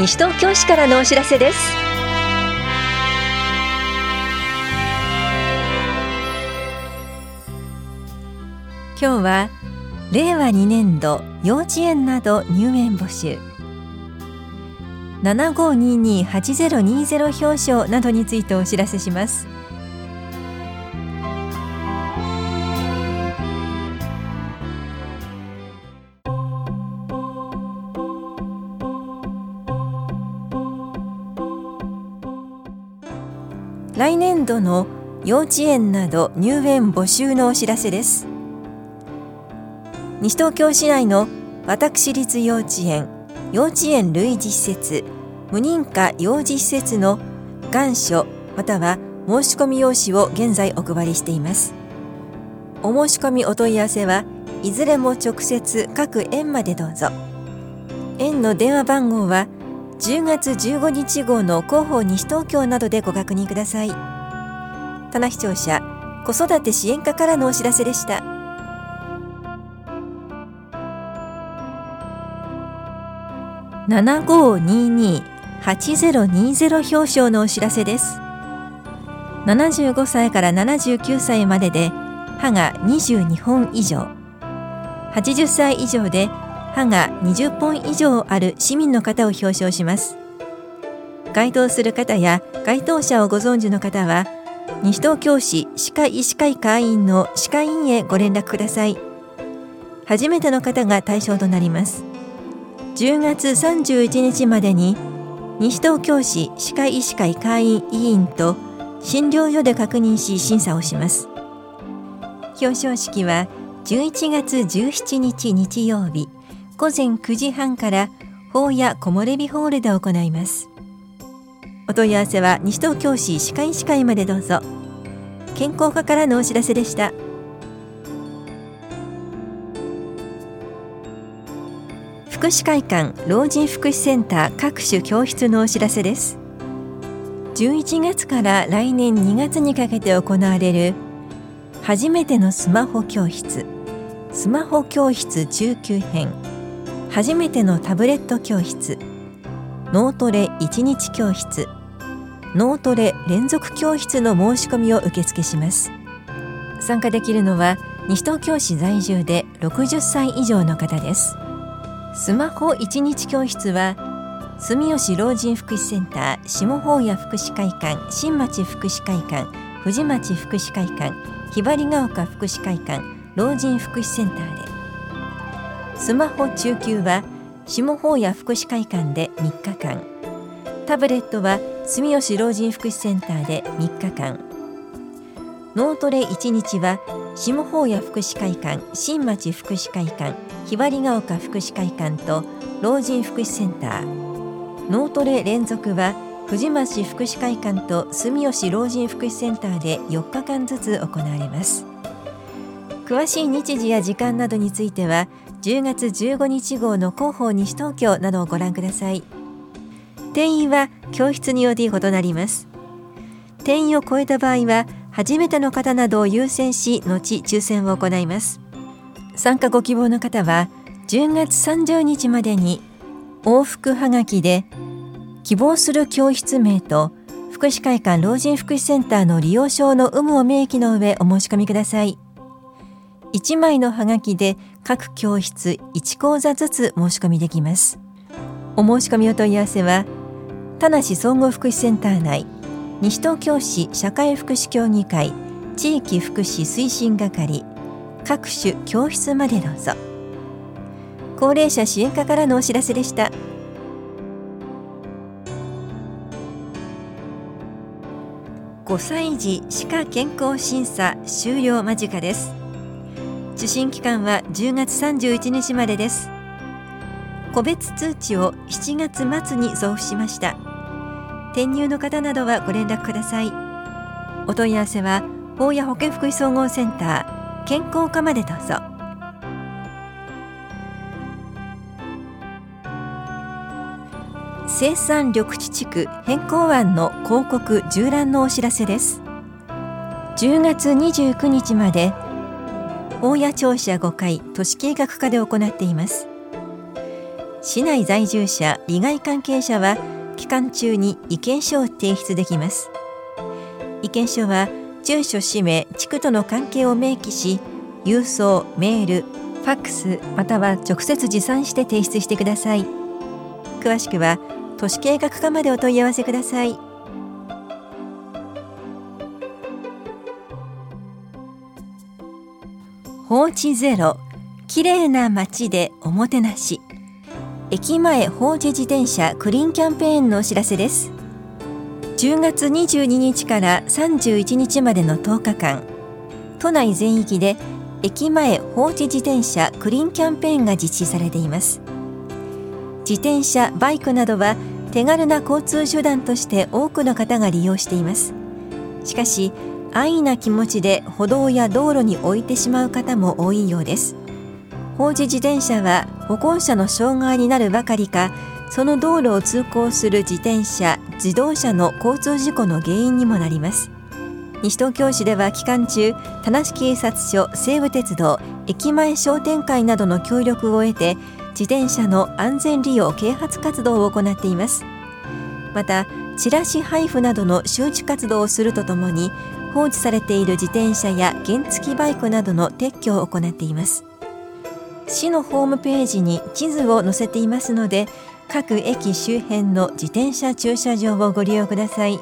西東京市からのお知らせです。今日は令和2年度幼稚園など入園募集。7522-8020表彰などについてお知らせします。来年度の幼稚園など入園募集のお知らせです。西東京市内の私立幼稚園幼稚園類似施設無認可幼児施設の願書または申し込み用紙を現在お配りしています。お申し込みお問い合わせはいずれも直接各園までどうぞ。園の電話番号は10月15日号の広報西東京などでご確認ください。棚視聴者子育て支援課からのお知らせでした。7522-8020表彰のお知らせです。75歳から79歳までで歯が22本以上。80歳以上で歯が20本以上ある市民の方を表彰します。該当する方や該当者をご存知の方は西東京市歯科医師会会員の歯科院へご連絡ください。初めての方が対象となります。10月31日までに西東京市歯科医師会会員委員と診療所で確認し審査をします。表彰式は11月17日日曜日。午前9時半から法や木漏れ日ホールで行います。お問い合わせは西東京市歯科医師会までどうぞ。健康課からのお知らせでした。福祉会館老人福祉センター各種教室のお知らせです。11月から来年2月にかけて行われる初めてのスマホ教室スマホ教室中級編。初めてのタブレット教室。脳トレ1日教室。脳トレ連続教室の申し込みを受付します。参加できるのは西東京市在住で60歳以上の方です。スマホ1日教室は住吉老人福祉センター下法屋福祉会館新町福祉会館藤町福祉会館ひばりが丘福祉会館老人福祉センターでスマホ中級は下法屋福祉会館で3日間。タブレットは住吉老人福祉センターで3日間。脳トレ1日は下法屋福祉会館新町福祉会館ひばりが丘福祉会館と老人福祉センター。脳トレ連続は藤町福祉会館と住吉老人福祉センターで4日間ずつ行われます。詳しい日時や時間などについては10月15日号の広報西東京などをご覧ください。定員は教室により異なります。定員を超えた場合は初めての方などを優先し後抽選を行います。参加ご希望の方は10月30日までに往復はがきで希望する教室名と福祉会館老人福祉センターの利用証の有無を明記の上お申し込みください。1枚のハガキで各教室1講座ずつ申し込みできます。お申し込みお問い合わせは田梨総合福祉センター内西東京市社会福祉協議会地域福祉推進係各種教室までどうぞ。高齢者支援課からのお知らせでした。5歳児歯科健康審査終了間近です。受診期間は10月31日までです。個別通知を7月末に送付しました。転入の方などはご連絡ください。お問い合わせは法や保健福祉総合センター健康課までどうぞ。生産緑地地区変更案の広告縦覧のお知らせです。10月29日まで大谷庁舎5階都市計画課で行っています。市内在住者利害関係者は期間中に意見書を提出できます。意見書は住所氏名地区との関係を明記し郵送メールファックスまたは直接持参して提出してください。詳しくは都市計画課までお問い合わせください。放置ゼロ綺麗な街でおもてなし。駅前放置自転車クリーンキャンペーンのお知らせです。10月22日から31日までの10日間都内全域で駅前放置自転車クリーンキャンペーンが実施されています。自転車バイクなどは手軽な交通手段として多くの方が利用しています。しかし安易な気持ちで歩道や道路に置いてしまう方も多いようです。放置自転車は歩行者の障害になるばかりかその道路を通行する自転車自動車の交通事故の原因にもなります。西東京市では期間中田無警察署西武鉄道駅前商店会などの協力を得て自転車の安全利用啓発活動を行っています。またチラシ配布などの周知活動をするとともに放置されている自転車や原付バイクなどの撤去を行っています。市のホームページに地図を載せていますので各駅周辺の自転車駐車場をご利用ください。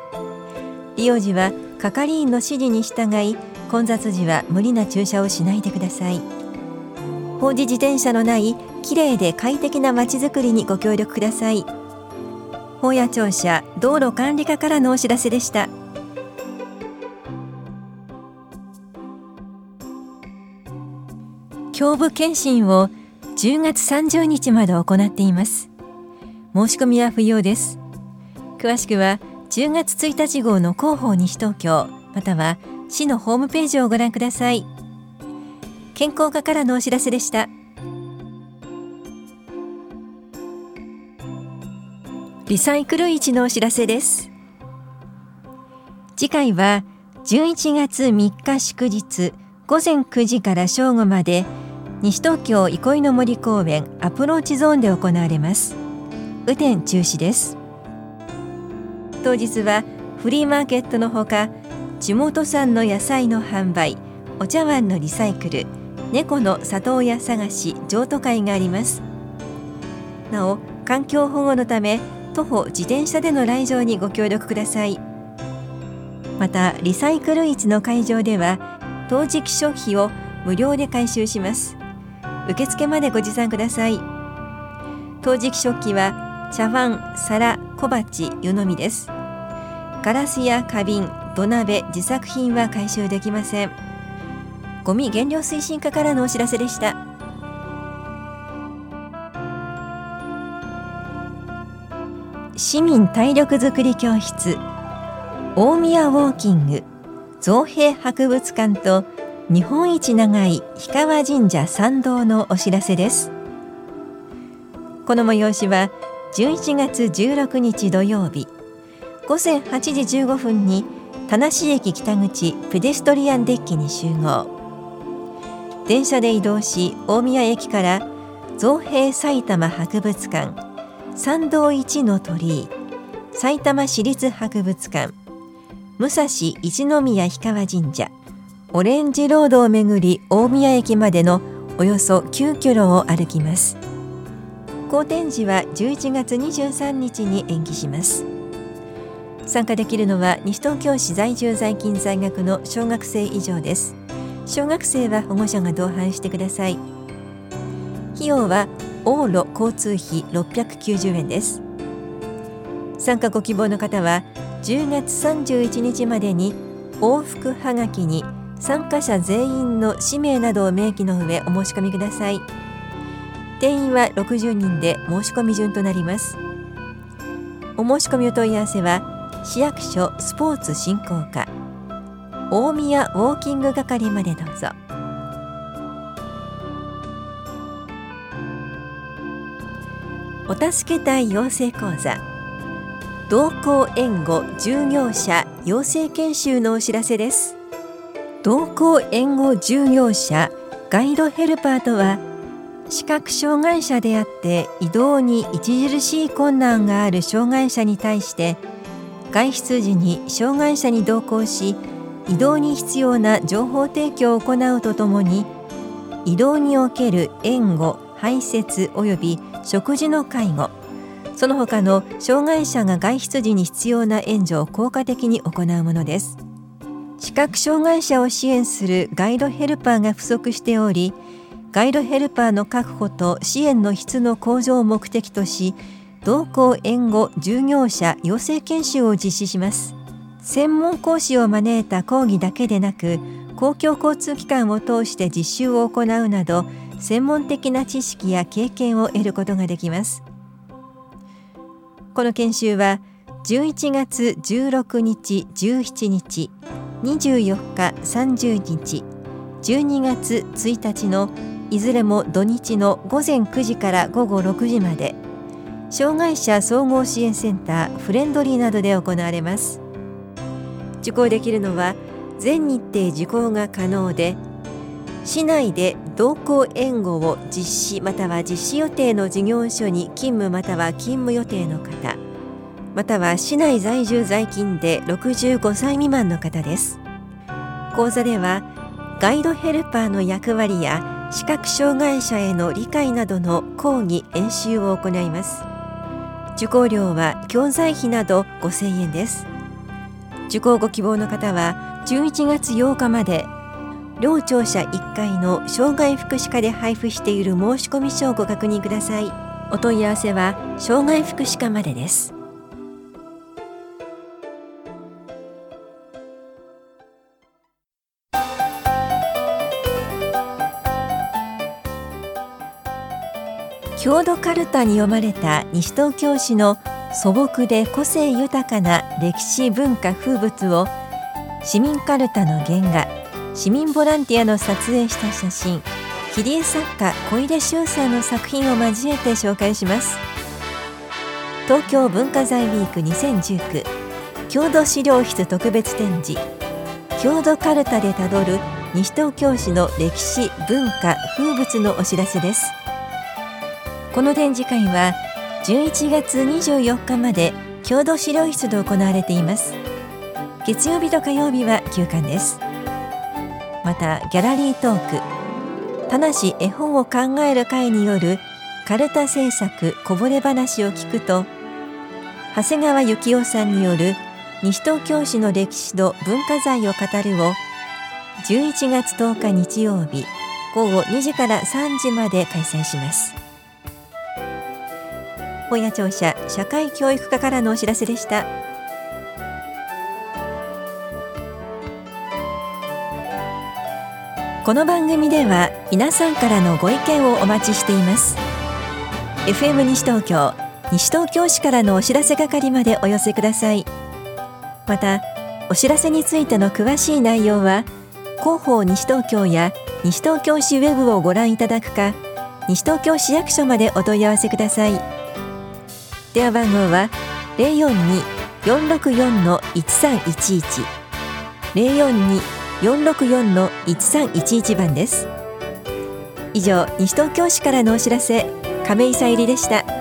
利用時は係員の指示に従い混雑時は無理な駐車をしないでください。放置自転車のないきれいで快適なまちづくりにご協力ください。法屋庁舎道路管理課からのお知らせでした。胸部検診を10月30日まで行っています。申し込みは不要です。詳しくは10月1日号の広報西東京または市のホームページをご覧ください。健康課からのお知らせでした。リサイクル市のお知らせです。次回は11月3日祝日午前9時から正午まで西東京憩いの森公園アプローチゾーンで行われます。雨天中止です。当日はフリーマーケットのほか地元産の野菜の販売お茶碗のリサイクル猫の里親探し譲渡会があります。なお環境保護のため徒歩自転車での来場にご協力ください。またリサイクル市の会場では陶磁器食費を無料で回収します。受付までご持参ください。陶磁器食器は茶碗、皿、小鉢、湯飲みです。ガラスや花瓶、土鍋、自作品は回収できません。ゴミ減量推進課からのお知らせでした。市民体力づくり教室大宮ウォーキング造幣博物館と日本一長い氷川神社参道のお知らせです。この催しは11月16日土曜日。午前8時15分に田無駅北口ペデストリアンデッキに集合。電車で移動し大宮駅から造幣埼玉博物館参道一の鳥居埼玉市立博物館武蔵一宮氷川神社。オレンジロードをめぐり大宮駅までのおよそ9キロを歩きます。好天寺は11月23日に延期します。参加できるのは西東京市在住在勤在学の小学生以上です。小学生は保護者が同伴してください。費用は往路交通費690円です。参加ご希望の方は10月31日までに往復はがきに参加者全員の氏名などを明記の上お申し込みください。定員は60人で申し込み順となります。お申し込みお問い合わせは市役所スポーツ振興課大宮ウォーキング係までどうぞ。お助け隊養成講座同行援護従業者養成研修のお知らせです。同行援護従業者ガイドヘルパーとは視覚障害者であって移動に著しい困難がある障害者に対して外出時に障害者に同行し移動に必要な情報提供を行うとともに移動における援護排泄及び食事の介護その他の障害者が外出時に必要な援助を効果的に行うものです。視覚障害者を支援するガイドヘルパーが不足しておりガイドヘルパーの確保と支援の質の向上を目的とし同行援護従業者養成研修を実施します。専門講師を招いた講義だけでなく公共交通機関を通して実習を行うなど専門的な知識や経験を得ることができます。この研修は11月16日17日24日30日12月1日のいずれも土日の午前9時から午後6時まで障害者総合支援センターフレンドリーなどで行われます。受講できるのは全日程受講が可能で市内で同行援護を実施または実施予定の事業所に勤務または勤務予定の方。または市内在住在勤で65歳未満の方です。講座ではガイドヘルパーの役割や視覚障害者への理解などの講義演習を行います。受講料は教材費など5000円です。受講ご希望の方は11月8日まで両庁舎1階の障害福祉課で配布している申込書をご確認ください。お問い合わせは障害福祉課までです。郷土カルタに読まれた西東京市の素朴で個性豊かな歴史文化風物を市民カルタの原画市民ボランティアの撮影した写真切り絵作家小出修さんの作品を交えて紹介します。東京文化財ウィーク2019郷土資料室特別展示郷土カルタでたどる西東京市の歴史文化風物のお知らせです。この展示会は11月24日まで郷土資料室で行われています。月曜日と火曜日は休館です。またギャラリートーク田無絵本を考える会によるカルタ制作こぼれ話を聞くと長谷川幸雄さんによる西東京市の歴史と文化財を語るを11月10日日曜日午後2時から3時まで開催します。本屋庁舎社会教育課からのお知らせでした。この番組では皆さんからのご意見をお待ちしています。FM 西東京西東京市からのお知らせ係までお寄せください。またお知らせについての詳しい内容は広報西東京や西東京市ウェブをご覧いただくか西東京市役所までお問い合わせください。電話番号は零四二四六四の一三一一。零四二四六四の一三一一番です。以上西東京市からのお知らせ亀井さゆりでした。